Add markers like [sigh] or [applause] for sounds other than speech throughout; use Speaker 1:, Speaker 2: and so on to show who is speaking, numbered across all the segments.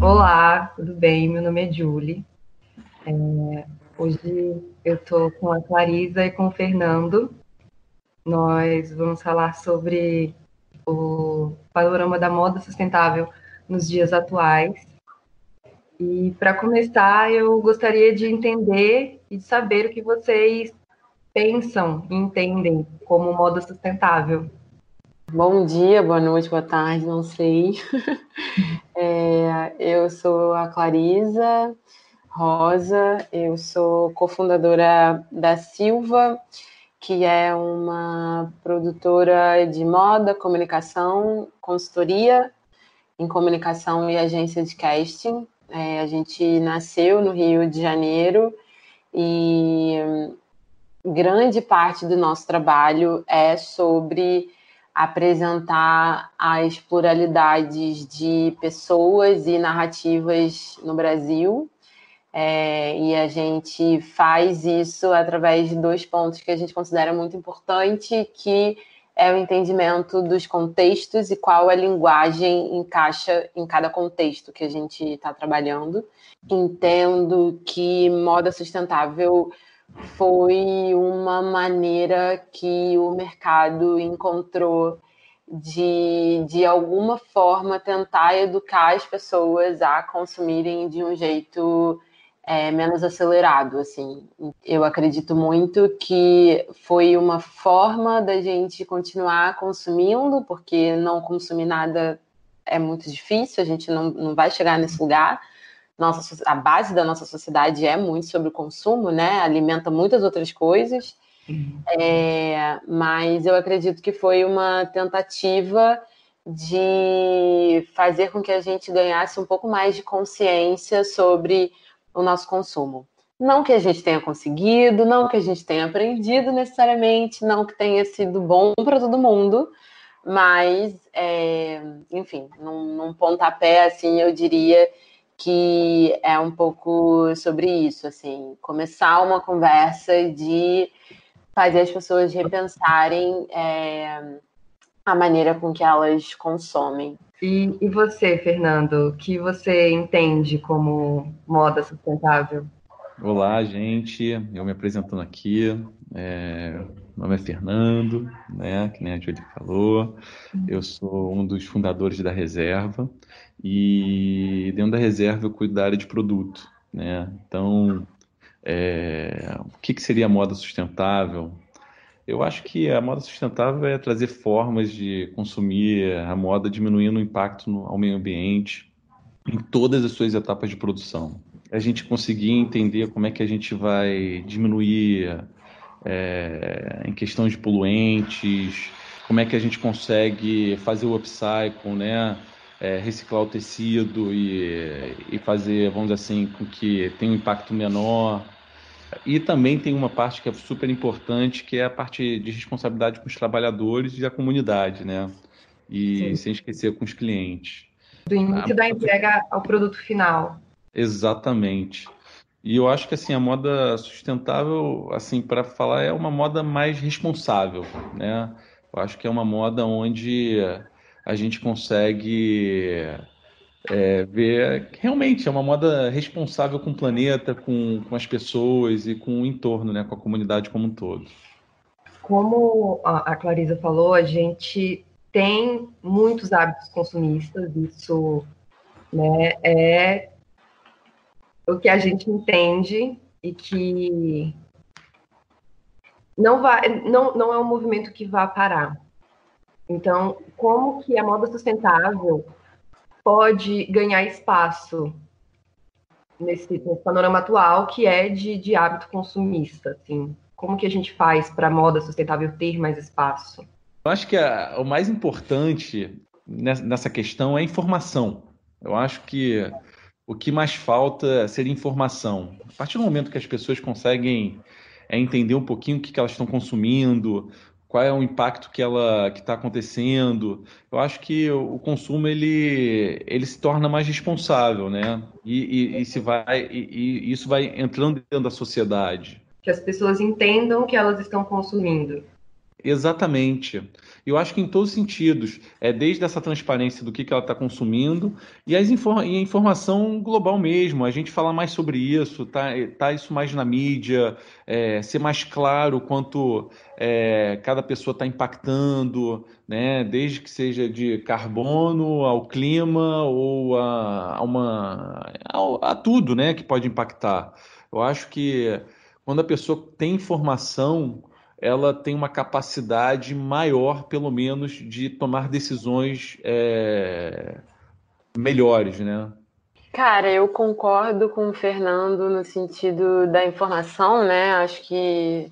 Speaker 1: Olá, tudo bem? Meu nome é Julie. É, hoje eu estou com a Clarisa e com o Fernando. Nós vamos falar sobre o panorama da moda sustentável nos dias atuais. E para começar, eu gostaria de entender e de saber o que vocês pensam e entendem como moda sustentável.
Speaker 2: Bom dia, boa noite, boa tarde, não sei. [laughs] É, eu sou a Clarisa, Rosa, eu sou cofundadora da Silva, que é uma produtora de moda, comunicação, consultoria em comunicação e agência de casting. É, a gente nasceu no Rio de Janeiro e grande parte do nosso trabalho é sobre apresentar as pluralidades de pessoas e narrativas no Brasil é, e a gente faz isso através de dois pontos que a gente considera muito importante, que é o entendimento dos contextos e qual a linguagem encaixa em cada contexto que a gente está trabalhando. Entendo que moda sustentável foi uma maneira que o mercado encontrou de, de alguma forma, tentar educar as pessoas a consumirem de um jeito é, menos acelerado, assim. Eu acredito muito que foi uma forma da gente continuar consumindo, porque não consumir nada é muito difícil, a gente não, não vai chegar nesse lugar. Nossa, a base da nossa sociedade é muito sobre o consumo, né? Alimenta muitas outras coisas. Uhum. É, mas eu acredito que foi uma tentativa de fazer com que a gente ganhasse um pouco mais de consciência sobre o nosso consumo. Não que a gente tenha conseguido, não que a gente tenha aprendido necessariamente, não que tenha sido bom para todo mundo, mas, é, enfim, num, num pontapé, assim, eu diria que é um pouco sobre isso, assim, começar uma conversa de fazer as pessoas repensarem é, a maneira com que elas consomem.
Speaker 1: E, e você, Fernando, o que você entende como moda sustentável?
Speaker 3: Olá, gente. Eu me apresentando aqui. É, meu nome é Fernando, né? Que nem a Julie falou. Eu sou um dos fundadores da Reserva e dentro da Reserva eu cuido da área de produto, né? Então, é, o que, que seria moda sustentável? Eu acho que a moda sustentável é trazer formas de consumir a moda diminuindo o impacto no, ao meio ambiente em todas as suas etapas de produção. A gente conseguir entender como é que a gente vai diminuir é, em questão de poluentes, como é que a gente consegue fazer o upcycle, né? É, reciclar o tecido e, e fazer, vamos dizer assim, com que tenha um impacto menor e também tem uma parte que é super importante, que é a parte de responsabilidade com os trabalhadores e a comunidade, né? E Sim. sem esquecer com os clientes.
Speaker 1: Do início a... da entrega ao produto final.
Speaker 3: Exatamente. E eu acho que assim a moda sustentável, assim para falar, é uma moda mais responsável, né? Eu acho que é uma moda onde a gente consegue é, ver realmente é uma moda responsável com o planeta, com, com as pessoas e com o entorno, né, com a comunidade como um todo.
Speaker 1: Como a Clarisa falou, a gente tem muitos hábitos consumistas, isso né, é o que a gente entende e que não, vai, não, não é um movimento que vá parar. Então, como que a moda sustentável pode ganhar espaço nesse, nesse panorama atual que é de, de hábito consumista, assim? Como que a gente faz para a moda sustentável ter mais espaço?
Speaker 3: Eu acho que a, o mais importante nessa questão é informação, Eu acho que o que mais falta seria informação. A partir do momento que as pessoas conseguem é, entender um pouquinho o que, que elas estão consumindo, qual é o impacto que ela que está acontecendo. Eu acho que o consumo ele, ele se torna mais responsável, né? E, e, e se vai e, e, isso vai entrando dentro da sociedade.
Speaker 1: Que as pessoas entendam o que elas estão consumindo.
Speaker 3: Exatamente. Eu acho que em todos os sentidos, é desde essa transparência do que, que ela está consumindo e, as infor e a informação global mesmo. A gente falar mais sobre isso, tá, tá isso mais na mídia, é, ser mais claro quanto é, cada pessoa está impactando, né? Desde que seja de carbono ao clima ou a, a uma a, a tudo, né? Que pode impactar. Eu acho que quando a pessoa tem informação ela tem uma capacidade maior, pelo menos, de tomar decisões é, melhores, né?
Speaker 2: Cara, eu concordo com o Fernando no sentido da informação, né? Acho que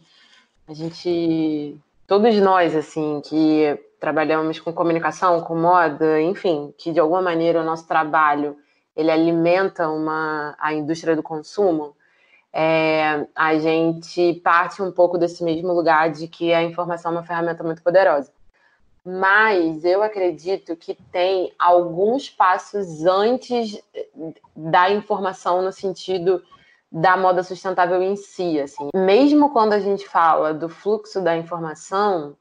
Speaker 2: a gente, todos nós, assim, que trabalhamos com comunicação, com moda, enfim, que de alguma maneira o nosso trabalho ele alimenta uma, a indústria do consumo, é, a gente parte um pouco desse mesmo lugar de que a informação é uma ferramenta muito poderosa. Mas eu acredito que tem alguns passos antes da informação no sentido da moda sustentável em si. Assim. Mesmo quando a gente fala do fluxo da informação,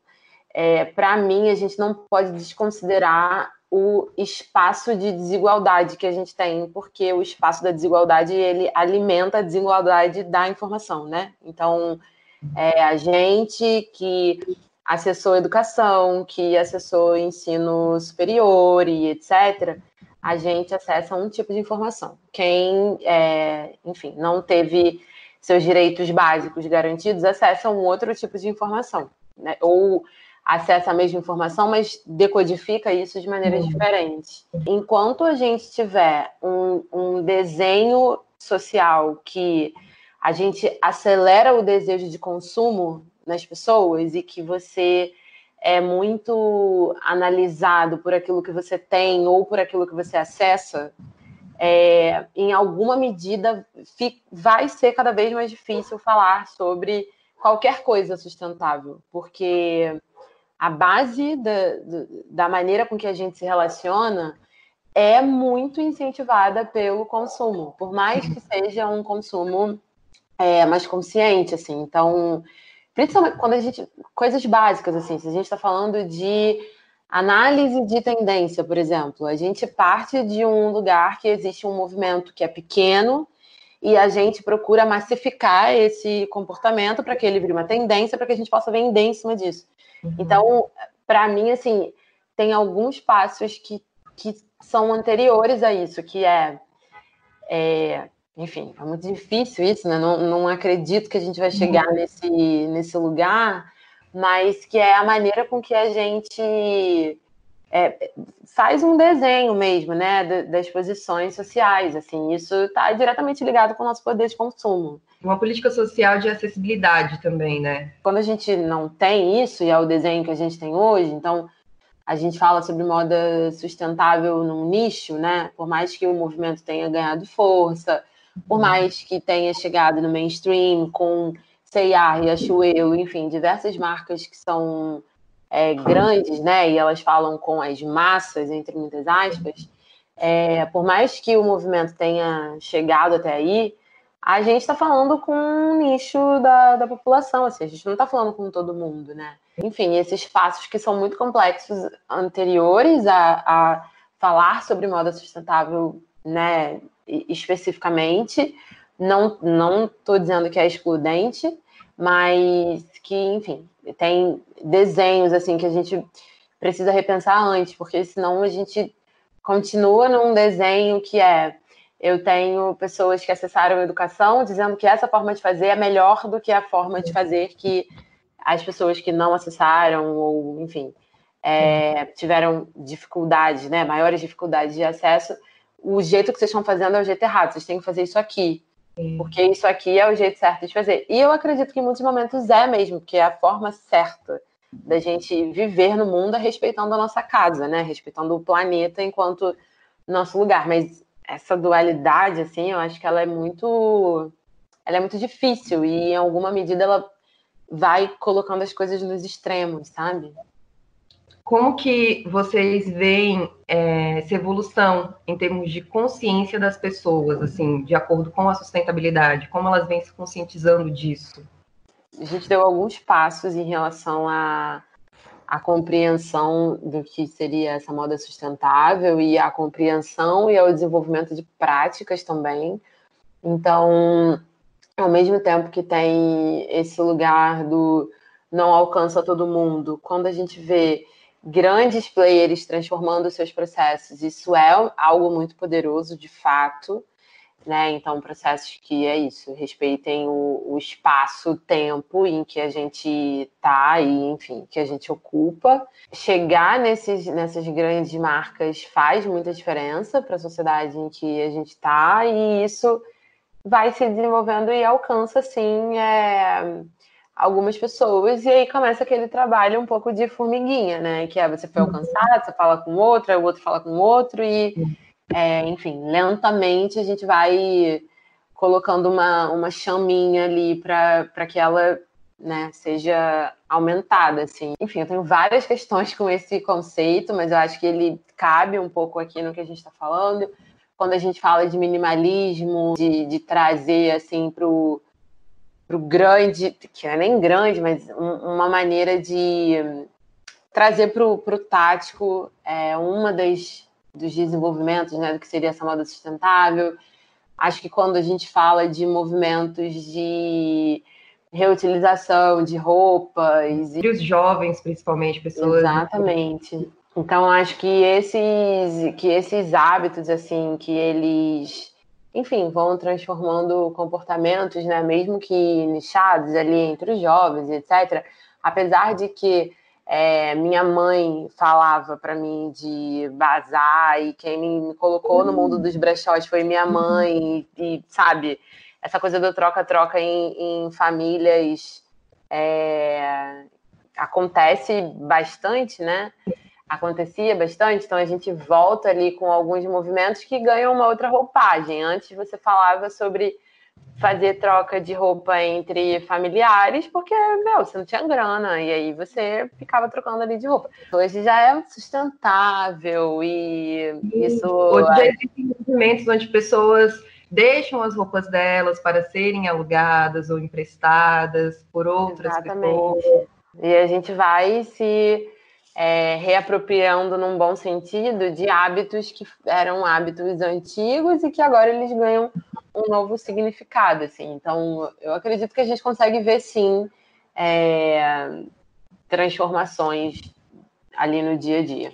Speaker 2: é, para mim a gente não pode desconsiderar o espaço de desigualdade que a gente tem, porque o espaço da desigualdade ele alimenta a desigualdade da informação, né? Então, é, a gente que acessou educação, que acessou ensino superior e etc., a gente acessa um tipo de informação. Quem, é, enfim, não teve seus direitos básicos garantidos, acessa um outro tipo de informação. Né? Ou acessa a mesma informação, mas decodifica isso de maneiras uhum. diferentes. Enquanto a gente tiver um, um desenho social que a gente acelera o desejo de consumo nas pessoas e que você é muito analisado por aquilo que você tem ou por aquilo que você acessa, é, em alguma medida vai ser cada vez mais difícil falar sobre qualquer coisa sustentável, porque a base da, da maneira com que a gente se relaciona é muito incentivada pelo consumo, por mais que seja um consumo é, mais consciente, assim. Então, principalmente quando a gente. coisas básicas, assim, se a gente está falando de análise de tendência, por exemplo, a gente parte de um lugar que existe um movimento que é pequeno e a gente procura massificar esse comportamento para que ele vire uma tendência, para que a gente possa vender em cima disso. Uhum. Então, para mim, assim, tem alguns passos que, que são anteriores a isso, que é, é enfim, é muito difícil isso, né? Não, não acredito que a gente vai chegar uhum. nesse, nesse lugar, mas que é a maneira com que a gente é, faz um desenho mesmo, né, das posições sociais, assim, isso está diretamente ligado com o nosso poder de consumo.
Speaker 1: Uma política social de acessibilidade também, né?
Speaker 2: Quando a gente não tem isso, e é o desenho que a gente tem hoje, então a gente fala sobre moda sustentável num nicho, né, por mais que o movimento tenha ganhado força, por mais que tenha chegado no mainstream com C&A, Riachuelo, enfim, diversas marcas que são é, grandes, né, e elas falam com as massas, entre muitas aspas, é, por mais que o movimento tenha chegado até aí, a gente está falando com um nicho da, da população, assim, a gente não está falando com todo mundo, né? Enfim, esses passos que são muito complexos anteriores a, a falar sobre moda sustentável, né, especificamente, não não estou dizendo que é excludente, mas que, enfim, tem desenhos assim que a gente precisa repensar antes, porque senão a gente continua num desenho que é eu tenho pessoas que acessaram a educação dizendo que essa forma de fazer é melhor do que a forma de fazer que as pessoas que não acessaram ou enfim é, tiveram dificuldades, né, maiores dificuldades de acesso, o jeito que vocês estão fazendo é o jeito errado. Vocês têm que fazer isso aqui. Porque isso aqui é o jeito certo de fazer. E eu acredito que em muitos momentos é mesmo, que é a forma certa da gente viver no mundo é respeitando a nossa casa, né? Respeitando o planeta enquanto nosso lugar. Mas essa dualidade, assim, eu acho que ela é muito, ela é muito difícil e em alguma medida ela vai colocando as coisas nos extremos, sabe?
Speaker 1: Como que vocês veem é, essa evolução em termos de consciência das pessoas, assim, de acordo com a sustentabilidade? Como elas vêm se conscientizando disso?
Speaker 2: A gente deu alguns passos em relação à, à compreensão do que seria essa moda sustentável e a compreensão e ao desenvolvimento de práticas também. Então, ao mesmo tempo que tem esse lugar do não alcança todo mundo, quando a gente vê grandes players transformando seus processos, isso é algo muito poderoso de fato, né? Então, processos que é isso, respeitem o, o espaço, o tempo em que a gente está e, enfim, que a gente ocupa. Chegar nesses, nessas grandes marcas faz muita diferença para a sociedade em que a gente está, e isso vai se desenvolvendo e alcança, assim, é, algumas pessoas, e aí começa aquele trabalho um pouco de formiguinha, né? Que é você foi uhum. alcançado, você fala com outro, aí o outro fala com outro, e, é, enfim, lentamente a gente vai colocando uma, uma chaminha ali para que ela né, seja aumentada, assim. Enfim, eu tenho várias [laughs] questões com esse conceito, mas eu acho que ele cabe um pouco aqui no que a gente está falando quando a gente fala de minimalismo, de, de trazer assim para o grande, que não é nem grande, mas um, uma maneira de trazer para o tático é, uma das dos desenvolvimentos, né, do que seria essa moda sustentável. Acho que quando a gente fala de movimentos de reutilização de roupas.
Speaker 1: E os jovens, principalmente, pessoas.
Speaker 2: Exatamente. Então acho que esses que esses hábitos assim que eles enfim, vão transformando comportamentos, né, mesmo que nichados ali entre os jovens, etc. Apesar de que é, minha mãe falava para mim de bazar e quem me colocou no mundo dos brechós foi minha mãe e, e sabe essa coisa do troca-troca em, em, famílias é, acontece bastante, né? Acontecia bastante, então a gente volta ali com alguns movimentos que ganham uma outra roupagem. Antes você falava sobre fazer troca de roupa entre familiares, porque, meu, você não tinha grana, e aí você ficava trocando ali de roupa. Hoje já é sustentável e isso.
Speaker 1: Hoje existem movimentos onde pessoas deixam as roupas delas para serem alugadas ou emprestadas por outras Exatamente. pessoas.
Speaker 2: E a gente vai se é, reapropriando num bom sentido de hábitos que eram hábitos antigos e que agora eles ganham um novo significado, assim. Então, eu acredito que a gente consegue ver, sim, é, transformações ali no dia a dia.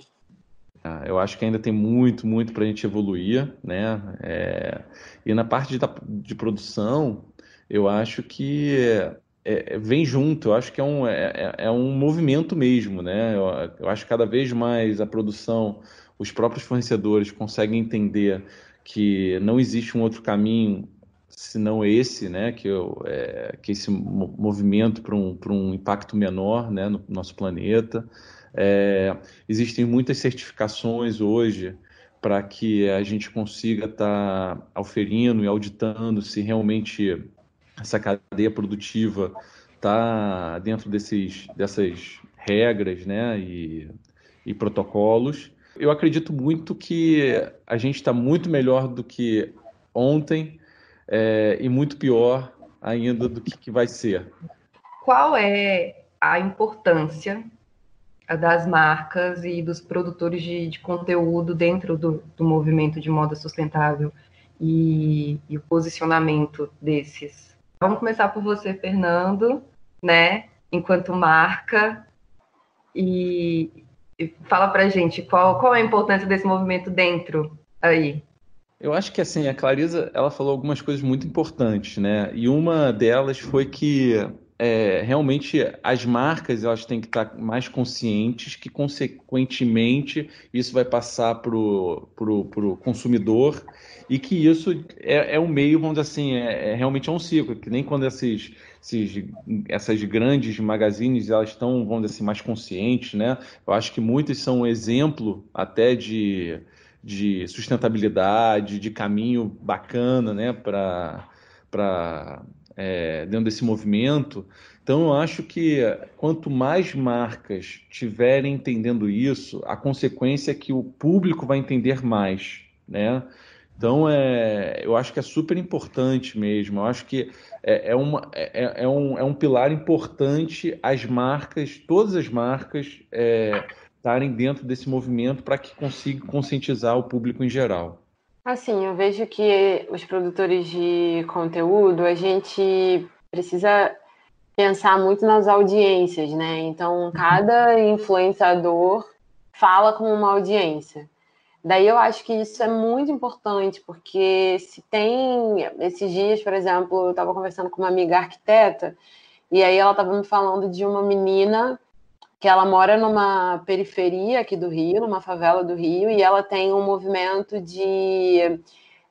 Speaker 3: Ah, eu acho que ainda tem muito, muito para a gente evoluir, né? É, e na parte de, de produção, eu acho que é, é, vem junto, eu acho que é um, é, é, é um movimento mesmo, né? Eu, eu, acho que cada vez mais a produção, os próprios fornecedores conseguem entender que não existe um outro caminho senão esse, né? Que, eu, é, que esse movimento para um, um impacto menor né? no nosso planeta. É, existem muitas certificações hoje para que a gente consiga estar tá auferindo e auditando se realmente essa cadeia produtiva está dentro desses, dessas regras né, e, e protocolos. Eu acredito muito que a gente está muito melhor do que ontem é, e muito pior ainda do que, que vai ser.
Speaker 1: Qual é a importância das marcas e dos produtores de, de conteúdo dentro do, do, movimento de moda sustentável e, e o posicionamento desses? Vamos começar por você, Fernando, né? Enquanto marca. E, e fala pra gente qual, qual é a importância desse movimento dentro aí.
Speaker 3: Eu acho que assim, a Clarisa ela falou algumas coisas muito importantes, né? E uma delas foi que é, realmente as marcas elas têm que estar mais conscientes que, consequentemente, isso vai passar para o consumidor e que isso é, é um meio, vamos dizer assim, é, é, realmente é um ciclo, que nem quando esses, esses, essas grandes magazines elas estão, vamos dizer assim, mais conscientes, né? Eu acho que muitas são um exemplo até de de sustentabilidade, de caminho bacana né, para é, dentro desse movimento. Então, eu acho que quanto mais marcas tiverem entendendo isso, a consequência é que o público vai entender mais, né? Então, é, eu acho que é super importante mesmo. Eu acho que é, é, uma, é, é, um, é um pilar importante as marcas, todas as marcas, é, estarem dentro desse movimento para que consiga conscientizar o público em geral.
Speaker 2: Assim, eu vejo que os produtores de conteúdo, a gente precisa pensar muito nas audiências, né? Então, cada influenciador fala com uma audiência. Daí eu acho que isso é muito importante, porque se tem esses dias, por exemplo, eu estava conversando com uma amiga arquiteta, e aí ela estava me falando de uma menina que ela mora numa periferia aqui do Rio, numa favela do Rio, e ela tem um movimento de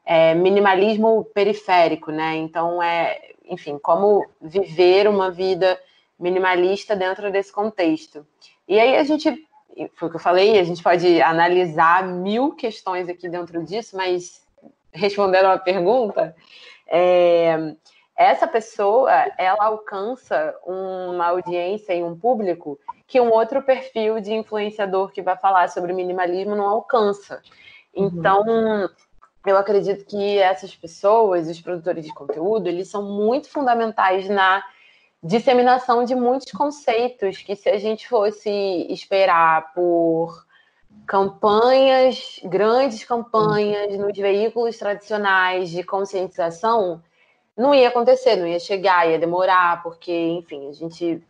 Speaker 2: é, minimalismo periférico, né? Então, é, enfim, como viver uma vida minimalista dentro desse contexto. E aí a gente, foi o que eu falei, a gente pode analisar mil questões aqui dentro disso, mas respondendo a pergunta, é, essa pessoa ela alcança uma audiência e um público que um outro perfil de influenciador que vai falar sobre minimalismo não alcança. Uhum. Então, uhum. eu acredito que essas pessoas, os produtores de conteúdo, eles são muito fundamentais na disseminação de muitos conceitos que se a gente fosse esperar por campanhas, grandes campanhas nos veículos tradicionais de conscientização, não ia acontecer, não ia chegar, ia demorar, porque, enfim, a gente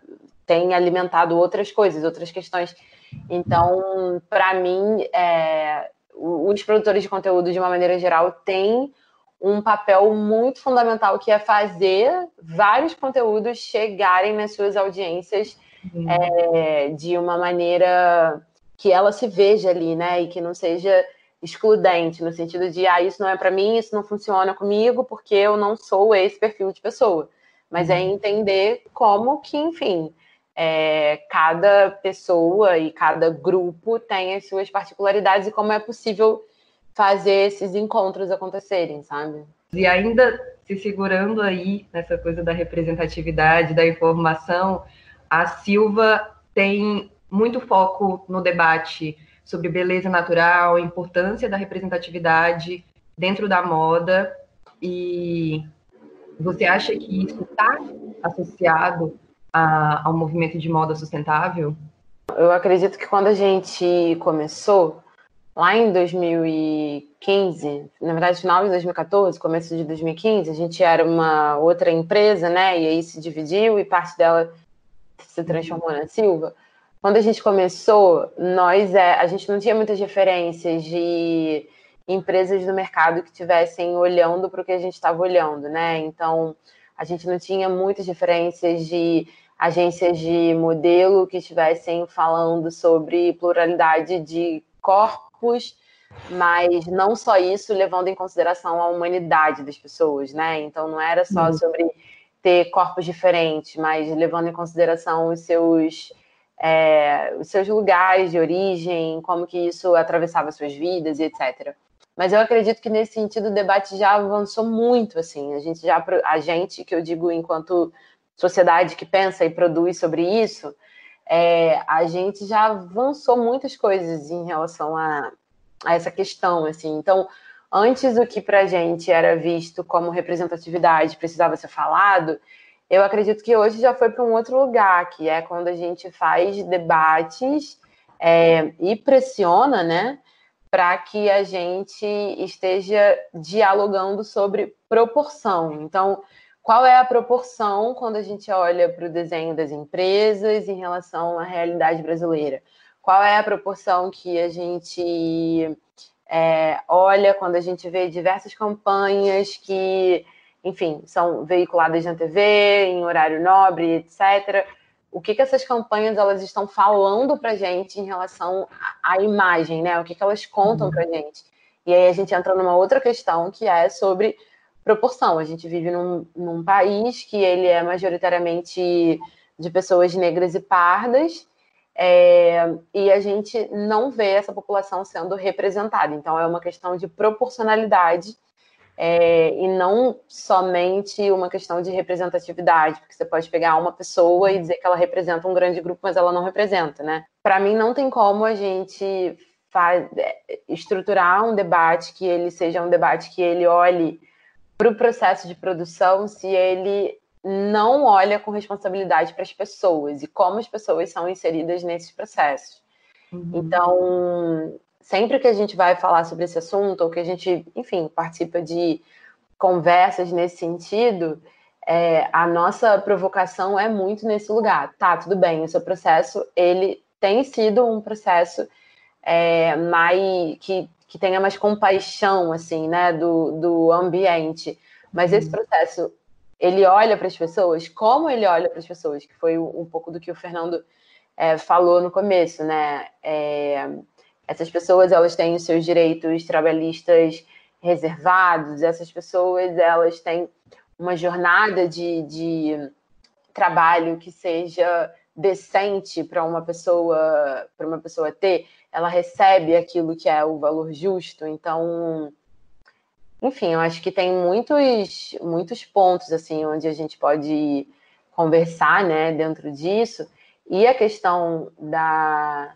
Speaker 2: tem alimentado outras coisas, outras questões. Então, para mim, é, os produtores de conteúdo, de uma maneira geral, têm um papel muito fundamental que é fazer vários conteúdos chegarem nas suas audiências é, de uma maneira que ela se veja ali, né? E que não seja excludente, no sentido de, ah, isso não é para mim, isso não funciona comigo, porque eu não sou esse perfil de pessoa. Mas é uhum. entender como que, enfim, é, cada pessoa e cada grupo tem as suas particularidades e como é possível fazer esses encontros acontecerem, sabe?
Speaker 1: E ainda se segurando aí nessa coisa da representatividade, da informação, a Silva tem muito foco no debate sobre beleza natural, a importância da representatividade dentro da moda. E você acha que isso está associado a, ao movimento de moda sustentável?
Speaker 2: Eu acredito que quando a gente começou, lá em 2015, na verdade, final de 2014, começo de 2015, a gente era uma outra empresa, né? E aí se dividiu e parte dela se transformou na Silva. Quando a gente começou, nós é, a gente não tinha muitas referências de empresas do mercado que estivessem olhando para o que a gente estava olhando, né? Então, a gente não tinha muitas referências de agências de modelo que estivessem falando sobre pluralidade de corpos, mas não só isso, levando em consideração a humanidade das pessoas, né? Então, não era só uhum. sobre ter corpos diferentes, mas levando em consideração os seus é, os seus lugares de origem, como que isso atravessava suas vidas e etc. Mas eu acredito que nesse sentido o debate já avançou muito, assim. A gente já, a gente que eu digo enquanto sociedade que pensa e produz sobre isso, é, a gente já avançou muitas coisas em relação a, a essa questão, assim. Então, antes o que para a gente era visto como representatividade precisava ser falado, eu acredito que hoje já foi para um outro lugar, que é quando a gente faz debates é, e pressiona, né, para que a gente esteja dialogando sobre proporção. Então, qual é a proporção quando a gente olha para o desenho das empresas em relação à realidade brasileira? Qual é a proporção que a gente é, olha quando a gente vê diversas campanhas que enfim, são veiculadas na TV, em horário nobre, etc. O que, que essas campanhas elas estão falando para gente em relação à imagem, né? O que, que elas contam uhum. para gente? E aí a gente entra numa outra questão que é sobre proporção. A gente vive num, num país que ele é majoritariamente de pessoas negras e pardas, é, e a gente não vê essa população sendo representada. Então, é uma questão de proporcionalidade é, e não somente uma questão de representatividade, porque você pode pegar uma pessoa e dizer que ela representa um grande grupo, mas ela não representa, né? Para mim, não tem como a gente faz, é, estruturar um debate que ele seja um debate que ele olhe para o processo de produção se ele não olha com responsabilidade para as pessoas e como as pessoas são inseridas nesses processos. Uhum. Então, sempre que a gente vai falar sobre esse assunto, ou que a gente, enfim, participa de conversas nesse sentido, é, a nossa provocação é muito nesse lugar. Tá, tudo bem, o seu processo, ele tem sido um processo é, mais, que, que tenha mais compaixão, assim, né, do, do ambiente. Mas esse uhum. processo, ele olha para as pessoas, como ele olha para as pessoas, que foi um pouco do que o Fernando é, falou no começo, né? Essas pessoas elas têm os seus direitos trabalhistas reservados, essas pessoas elas têm uma jornada de, de trabalho que seja decente para uma pessoa para uma pessoa ter, ela recebe aquilo que é o valor justo. Então, enfim, eu acho que tem muitos muitos pontos assim onde a gente pode conversar, né, dentro disso. E a questão da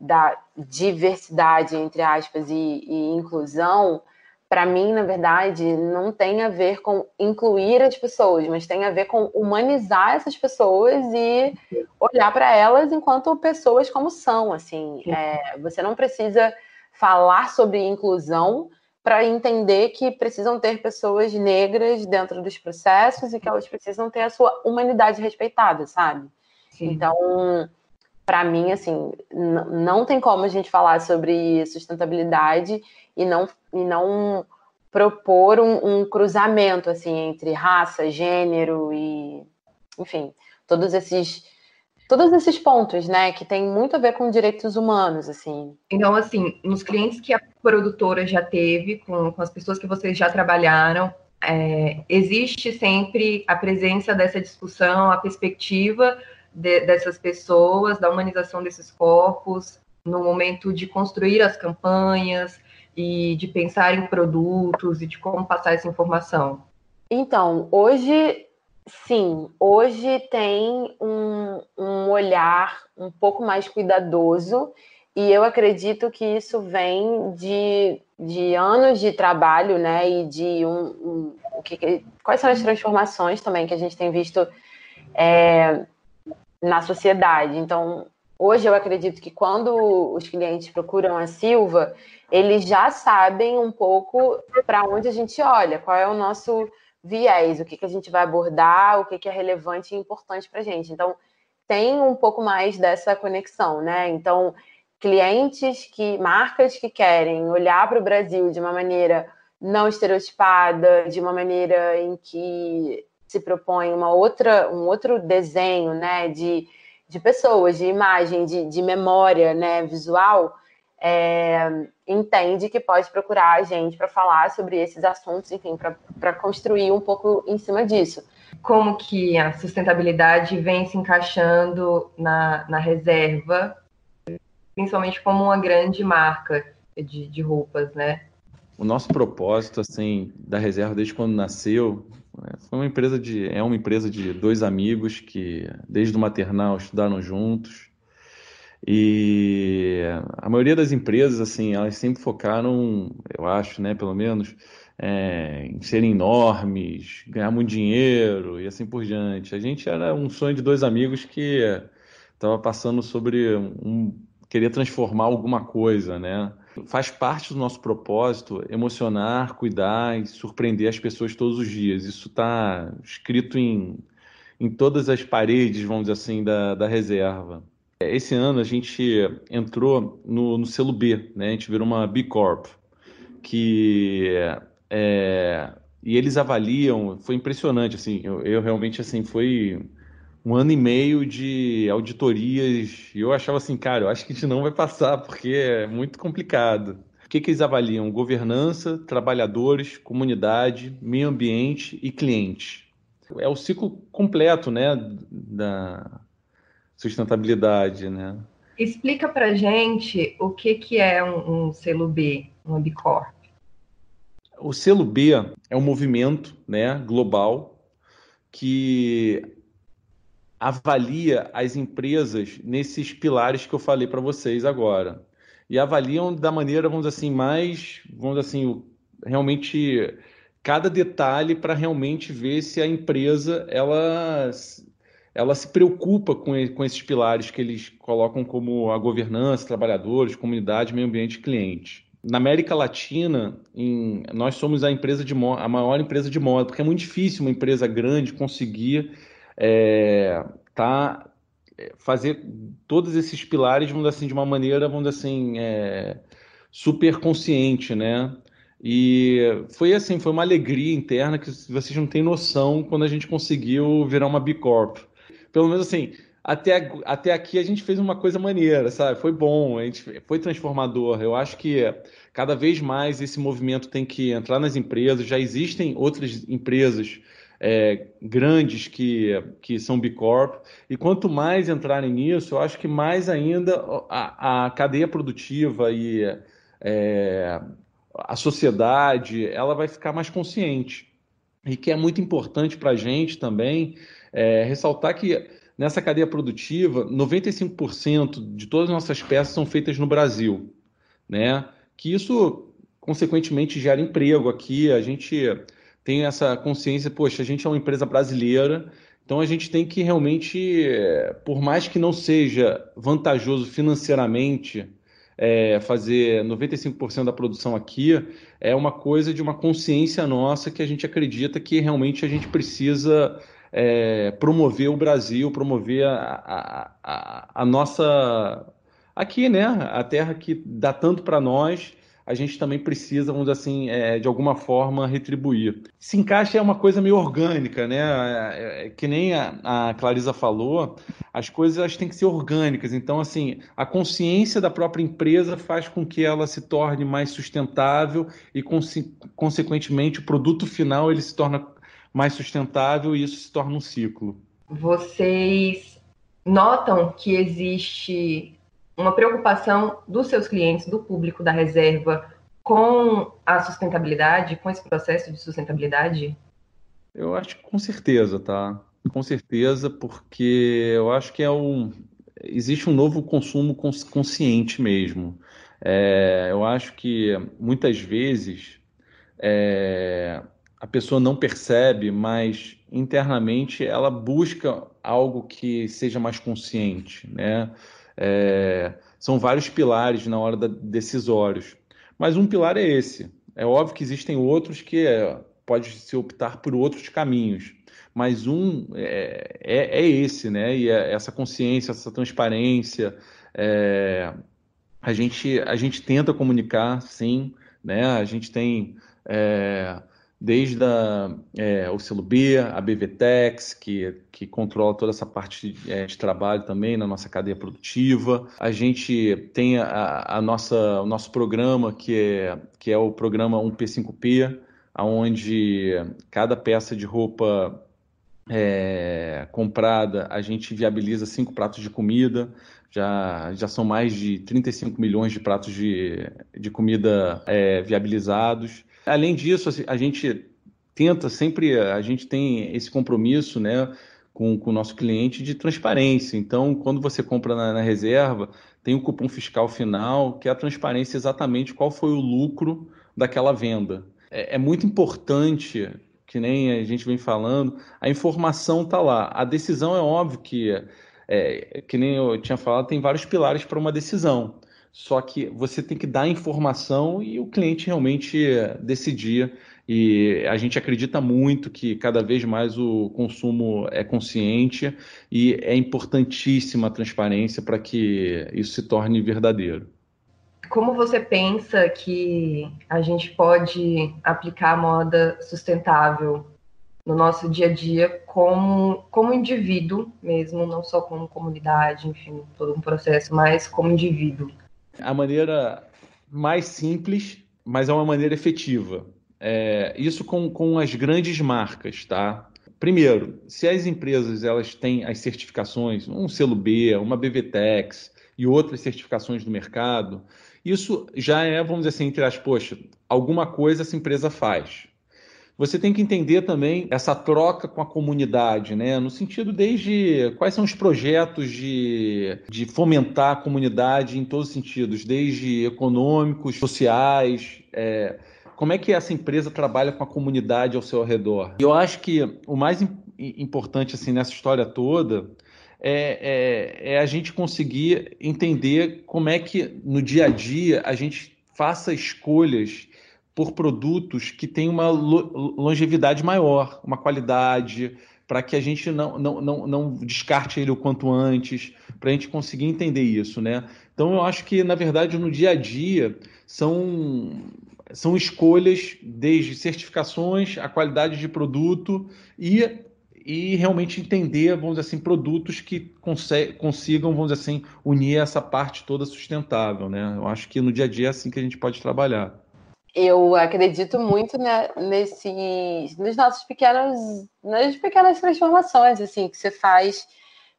Speaker 2: da diversidade, entre aspas, e, e inclusão, para mim, na verdade, não tem a ver com incluir as pessoas, mas tem a ver com humanizar essas pessoas e olhar para elas enquanto pessoas como são. Assim, é, você não precisa falar sobre inclusão para entender que precisam ter pessoas negras dentro dos processos e que elas precisam ter a sua humanidade respeitada, sabe? Sim. Então, para mim, assim, não tem como a gente falar sobre sustentabilidade e não, e não propor um, um, cruzamento, assim, entre raça, gênero e, enfim, todos esses todos esses pontos, né, que tem muito a ver com direitos humanos, assim.
Speaker 1: Então, assim, nos clientes que a produtora já teve, com, com as pessoas que vocês já trabalharam, é, existe sempre a presença dessa discussão, a perspectiva de, dessas pessoas, da humanização desses corpos, no momento de construir as campanhas e de pensar em produtos e de como passar essa informação?
Speaker 2: Então, hoje, sim, hoje tem um, um olhar um pouco mais cuidadoso e eu acredito que isso vem de, de anos de trabalho, né? E de um, um o que, quais são as transformações também que a gente tem visto é, na sociedade. Então, hoje eu acredito que quando os clientes procuram a Silva, eles já sabem um pouco para onde a gente olha, qual é o nosso viés, o que, que a gente vai abordar, o que, que é relevante e importante para a gente. Então, tem um pouco mais dessa conexão, né? Então, clientes que, marcas que querem olhar para o Brasil de uma maneira não estereotipada, de uma maneira em que se propõe uma outra, um outro desenho, né, de, de pessoas, de imagem, de, de memória, né, visual, é, entende que pode procurar a gente para falar sobre esses assuntos, enfim, para construir um pouco em cima disso.
Speaker 1: Como que a sustentabilidade vem se encaixando na, na reserva, principalmente como uma grande marca de, de roupas, né?
Speaker 3: O nosso propósito, assim, da reserva desde quando nasceu foi uma empresa de, é uma empresa de dois amigos que, desde o maternal, estudaram juntos. E a maioria das empresas, assim, elas sempre focaram, eu acho, né, pelo menos, é, em serem enormes, ganhar muito dinheiro e assim por diante. A gente era um sonho de dois amigos que estava passando sobre um, querer transformar alguma coisa, né? Faz parte do nosso propósito emocionar, cuidar e surpreender as pessoas todos os dias. Isso está escrito em, em todas as paredes, vamos dizer assim, da, da reserva. Esse ano a gente entrou no, no selo B, né? A gente virou uma B Corp, que é, e eles avaliam, foi impressionante, assim, eu, eu realmente, assim, foi um ano e meio de auditorias e eu achava assim, cara, eu acho que a gente não vai passar porque é muito complicado. O que, que eles avaliam? Governança, trabalhadores, comunidade, meio ambiente e cliente. É o ciclo completo, né, da sustentabilidade, né?
Speaker 1: Explica para gente o que, que é um, um selo B, uma B Corp.
Speaker 3: O selo B é um movimento né, global que avalia as empresas nesses pilares que eu falei para vocês agora. E avaliam da maneira, vamos dizer assim, mais, vamos dizer assim, realmente cada detalhe para realmente ver se a empresa ela, ela se preocupa com, com esses pilares que eles colocam como a governança, trabalhadores, comunidade, meio ambiente cliente. Na América Latina, em, nós somos a empresa de a maior empresa de moda, porque é muito difícil uma empresa grande conseguir é, tá, é, fazer todos esses pilares, vamos assim, de uma maneira, vamos assim, é, super consciente, né? E foi assim, foi uma alegria interna que vocês não têm noção quando a gente conseguiu virar uma B Corp. Pelo menos assim, até, até aqui a gente fez uma coisa maneira, sabe? Foi bom, a gente foi transformador. Eu acho que cada vez mais esse movimento tem que entrar nas empresas. Já existem outras empresas é, grandes que, que são B Corp, e quanto mais entrarem nisso, eu acho que mais ainda a, a cadeia produtiva e é, a sociedade ela vai ficar mais consciente. E que é muito importante para a gente também é, ressaltar que nessa cadeia produtiva, 95% de todas as nossas peças são feitas no Brasil. Né? Que isso, consequentemente, gera emprego aqui. A gente tem essa consciência, poxa, a gente é uma empresa brasileira, então a gente tem que realmente, por mais que não seja vantajoso financeiramente, é, fazer 95% da produção aqui é uma coisa de uma consciência nossa que a gente acredita que realmente a gente precisa é, promover o Brasil, promover a, a, a, nossa. Aqui, né? A terra que dá tanto para nós a gente também precisa, vamos dizer assim, é, de alguma forma retribuir. Se encaixa é uma coisa meio orgânica, né? É, é, que nem a, a Clarisa falou, as coisas têm que ser orgânicas. Então, assim, a consciência da própria empresa faz com que ela se torne mais sustentável e, consequentemente, o produto final ele se torna mais sustentável e isso se torna um ciclo.
Speaker 1: Vocês notam que existe uma preocupação dos seus clientes, do público da reserva, com a sustentabilidade, com esse processo de sustentabilidade?
Speaker 3: Eu acho que com certeza, tá? Com certeza, porque eu acho que é um, existe um novo consumo consciente mesmo. É, eu acho que muitas vezes é, a pessoa não percebe, mas internamente ela busca algo que seja mais consciente, né? É, são vários pilares na hora da, decisórios. Mas um pilar é esse. É óbvio que existem outros que é, pode se optar por outros caminhos. Mas um é, é, é esse, né? E é essa consciência, essa transparência. É, a, gente, a gente tenta comunicar, sim. Né? A gente tem é, desde a, é, o selo B, a BVTEX, que, que controla toda essa parte de, é, de, trabalho também na nossa cadeia produtiva. A gente tem a, a, nossa, o nosso programa, que é, que é o programa 1P5P, onde cada peça de roupa é, comprada, a gente viabiliza cinco pratos de comida. Já, já são mais de 35 milhões de pratos de, de comida é, viabilizados. Além disso, assim, a gente tenta sempre, a gente tem esse compromisso, né, com, com o nosso cliente de transparência. Então, quando você compra na, na reserva, tem o cupom fiscal final, que é a transparência exatamente qual foi o lucro daquela venda. É, é muito importante, que nem a gente vem falando, a informação está lá. A decisão é óbvio que, é, que nem eu tinha falado, tem vários pilares para uma decisão. Só que você tem que dar informação e o cliente realmente decidir. E a gente acredita muito que cada vez mais o consumo é consciente e é importantíssima a transparência para que isso se torne verdadeiro.
Speaker 1: Como você pensa que a gente pode aplicar a moda sustentável no nosso dia a dia como, como indivíduo mesmo, não só como comunidade, enfim, todo um processo, mas como indivíduo?
Speaker 3: A maneira mais simples, mas é uma maneira efetiva. É, isso com, com as grandes marcas, tá? primeiro, se as empresas elas têm as certificações, um selo B, uma BVTEX e outras certificações do mercado, isso já é, vamos dizer assim, entre as, poxa, alguma coisa essa empresa faz. Você tem que entender também essa troca com a comunidade, né? No sentido desde quais são os projetos de, de fomentar a comunidade em todos os sentidos, desde econômicos, sociais, é, como é que essa empresa trabalha com a comunidade ao seu redor. Eu acho que o mais importante assim nessa história toda é, é, é, a gente conseguir entender como é que no dia a dia a gente faça escolhas por produtos que têm uma longevidade maior, uma qualidade, para que a gente não, não, não, não descarte ele o quanto antes, para a gente conseguir entender isso, né? Então eu acho que, na verdade, no dia a dia são, são escolhas desde certificações, a qualidade de produto e, e realmente entender, vamos dizer assim, produtos que consigam, vamos dizer assim, unir essa parte toda sustentável, né? Eu acho que no dia a dia é assim que a gente pode trabalhar
Speaker 2: eu acredito muito né, nos nossos pequenos, nas pequenas transformações assim que você faz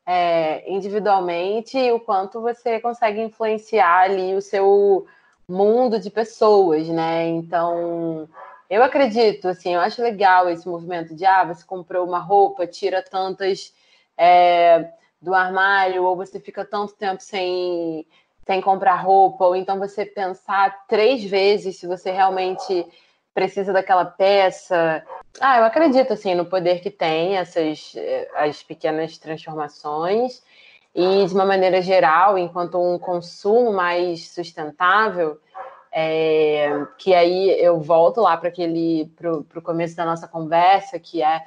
Speaker 2: é, individualmente e o quanto você consegue influenciar ali o seu mundo de pessoas, né? Então, eu acredito, assim, eu acho legal esse movimento de ah, você comprou uma roupa, tira tantas é, do armário, ou você fica tanto tempo sem sem comprar roupa, ou então você pensar três vezes se você realmente precisa daquela peça. Ah, eu acredito assim no poder que tem essas eh, as pequenas transformações e de uma maneira geral, enquanto um consumo mais sustentável, é, que aí eu volto lá para aquele para o começo da nossa conversa, que é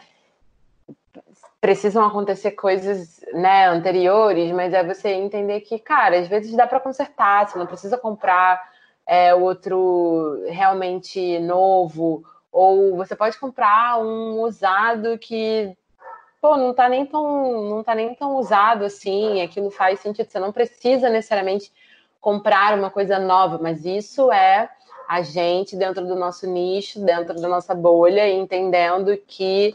Speaker 2: precisam acontecer coisas né, anteriores, mas é você entender que, cara, às vezes dá para consertar, você não precisa comprar é, outro realmente novo, ou você pode comprar um usado que pô, não tá nem tão, não tá nem tão usado assim, aquilo faz sentido, você não precisa necessariamente comprar uma coisa nova, mas isso é a gente dentro do nosso nicho, dentro da nossa bolha, entendendo que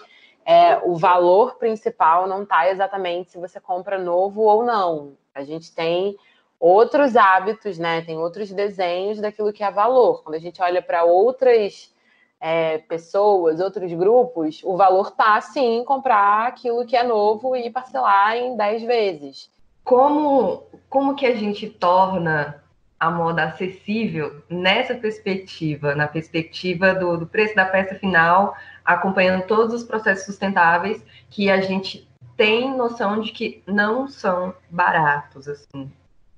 Speaker 2: é, o valor principal não está exatamente se você compra novo ou não. A gente tem outros hábitos, né? Tem outros desenhos daquilo que é valor. Quando a gente olha para outras é, pessoas, outros grupos, o valor tá sim comprar aquilo que é novo e parcelar em 10 vezes.
Speaker 1: Como, como que a gente torna a moda acessível nessa perspectiva, na perspectiva do, do preço da peça final, acompanhando todos os processos sustentáveis que a gente tem noção de que não são baratos assim.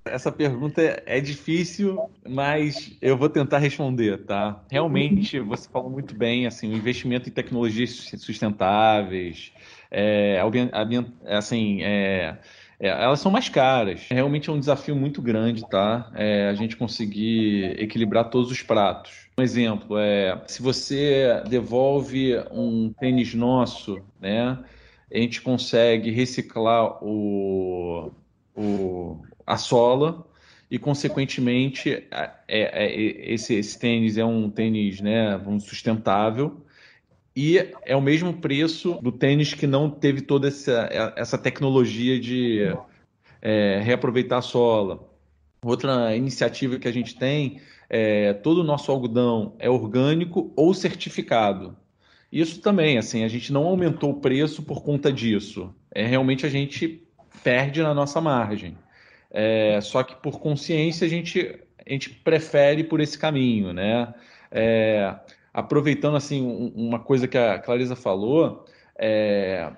Speaker 3: Essa pergunta é difícil, mas eu vou tentar responder, tá? Realmente, você falou muito bem, assim, o investimento em tecnologias sustentáveis, é, assim, é, é, elas são mais caras. Realmente é um desafio muito grande, tá? É, a gente conseguir equilibrar todos os pratos. Um exemplo é, se você devolve um tênis nosso, né? A gente consegue reciclar o, o, a sola e, consequentemente, é, é, esse, esse tênis é um tênis, né, vamos, sustentável e é o mesmo preço do tênis que não teve toda essa, essa tecnologia de é, reaproveitar a sola. Outra iniciativa que a gente tem é todo o nosso algodão é orgânico ou certificado. Isso também, assim, a gente não aumentou o preço por conta disso. É realmente a gente perde na nossa margem. É, só que por consciência a gente, a gente prefere por esse caminho, né? É, aproveitando assim uma coisa que a Clarisa falou, é,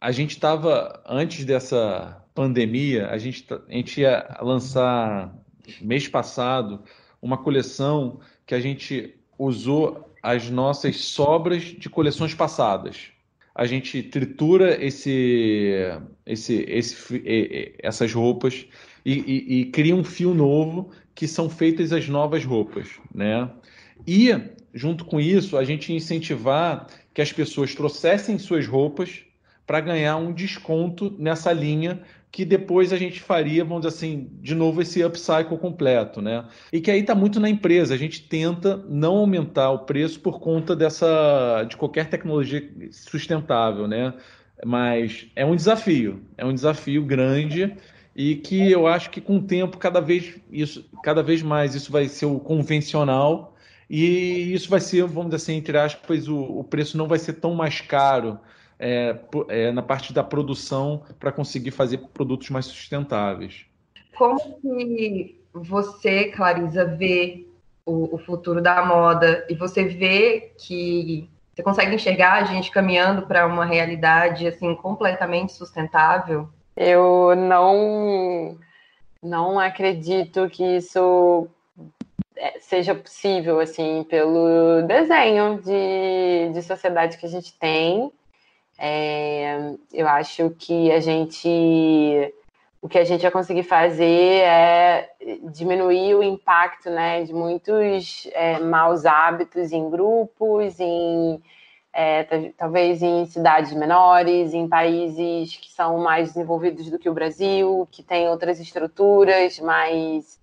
Speaker 3: a gente estava antes dessa pandemia, a gente, a gente ia lançar mês passado uma coleção que a gente usou as nossas sobras de coleções passadas. A gente tritura esse, esse, esse, essas roupas e, e, e cria um fio novo que são feitas as novas roupas, né? E junto com isso, a gente incentivar que as pessoas trouxessem suas roupas para ganhar um desconto nessa linha que depois a gente faria, vamos dizer assim, de novo esse upcycle completo, né? E que aí está muito na empresa. A gente tenta não aumentar o preço por conta dessa de qualquer tecnologia sustentável, né? Mas é um desafio, é um desafio grande e que eu acho que com o tempo cada vez isso, cada vez mais isso vai ser o convencional e isso vai ser, vamos dizer assim, entre aspas, o, o preço não vai ser tão mais caro é, é, na parte da produção para conseguir fazer produtos mais sustentáveis.
Speaker 1: Como que você, Clarisa, vê o, o futuro da moda e você vê que você consegue enxergar a gente caminhando para uma realidade assim completamente sustentável?
Speaker 2: Eu não não acredito que isso seja possível assim pelo desenho de, de sociedade que a gente tem. É, eu acho que a gente o que a gente vai conseguir fazer é diminuir o impacto né, de muitos é, maus hábitos em grupos, em é, talvez em cidades menores, em países que são mais desenvolvidos do que o Brasil, que têm outras estruturas, mas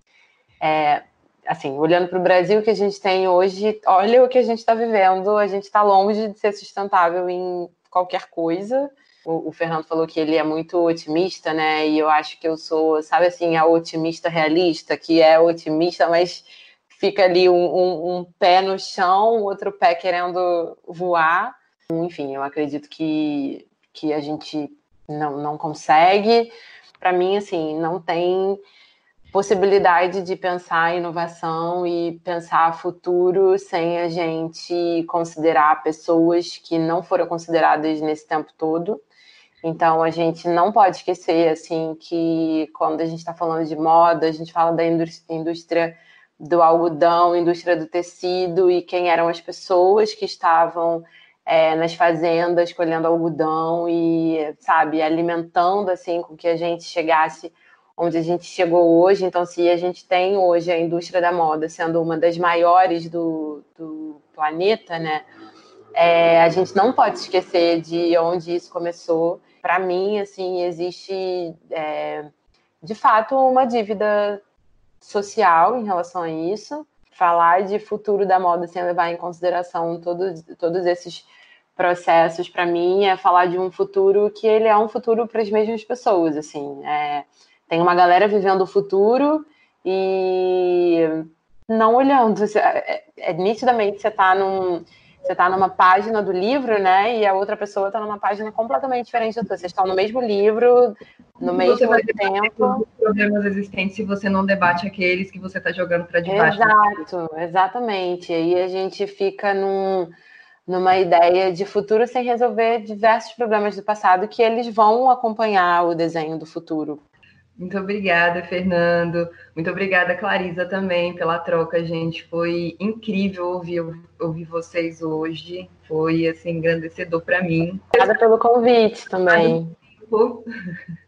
Speaker 2: é, assim, olhando para o Brasil que a gente tem hoje, olha o que a gente está vivendo, a gente está longe de ser sustentável em qualquer coisa. O, o, Fernando falou que ele é muito otimista, né? E eu acho que eu sou, sabe assim, a otimista realista, que é otimista, mas fica ali um, um, um pé no chão, outro pé querendo voar. Enfim, eu acredito que, que a gente não, não consegue. Para mim, assim, não tem possibilidade de pensar inovação e pensar futuro sem a gente considerar pessoas que não foram consideradas nesse tempo todo. Então a gente não pode esquecer assim que quando a gente está falando de moda, a gente fala da indústria do algodão, indústria do tecido e quem eram as pessoas que estavam é, nas fazendas colhendo algodão e sabe alimentando assim com que a gente chegasse onde a gente chegou hoje. Então, se a gente tem hoje a indústria da moda sendo uma das maiores do, do planeta, né? É, a gente não pode esquecer de onde isso começou. Para mim, assim, existe é, de fato uma dívida social em relação a isso. Falar de futuro da moda sem levar em consideração todos, todos esses processos, para mim, é falar de um futuro que ele é um futuro para as mesmas pessoas, assim. É, tem uma galera vivendo o futuro e não olhando. É, é, nitidamente você está num, você tá numa página do livro, né? E a outra pessoa está numa página completamente diferente da sua. Vocês estão no mesmo livro, no mesmo tempo.
Speaker 1: Os problemas existentes se você não debate aqueles que você está jogando para debaixo.
Speaker 2: Exato, exatamente. E aí a gente fica num, numa ideia de futuro sem resolver diversos problemas do passado que eles vão acompanhar o desenho do futuro.
Speaker 1: Muito obrigada, Fernando. Muito obrigada, Clarisa, também pela troca, gente. Foi incrível ouvir, ouvir vocês hoje. Foi assim engrandecedor para mim.
Speaker 2: Obrigada pelo convite também.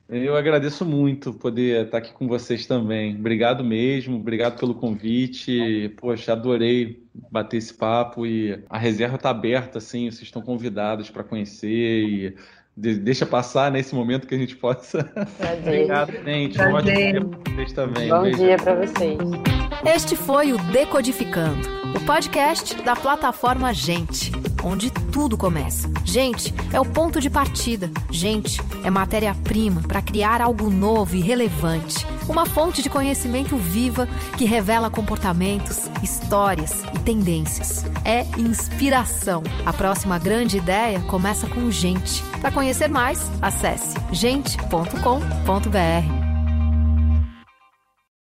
Speaker 3: Eu agradeço muito poder estar aqui com vocês também. Obrigado mesmo, obrigado pelo convite. Poxa, adorei bater esse papo e a reserva está aberta, assim, vocês estão convidados para conhecer e deixa passar nesse momento que a gente possa. Obrigado, gente.
Speaker 2: Um ótimo dia para vocês também. Bom Beijo. dia para vocês.
Speaker 4: Este foi o Decodificando, o podcast da plataforma Gente, onde tudo começa. Gente é o ponto de partida. Gente é matéria-prima para criar algo novo e relevante. Uma fonte de conhecimento viva que revela comportamentos, histórias e tendências. É inspiração. A próxima grande ideia começa com gente. Para conhecer mais, acesse gente.com.br.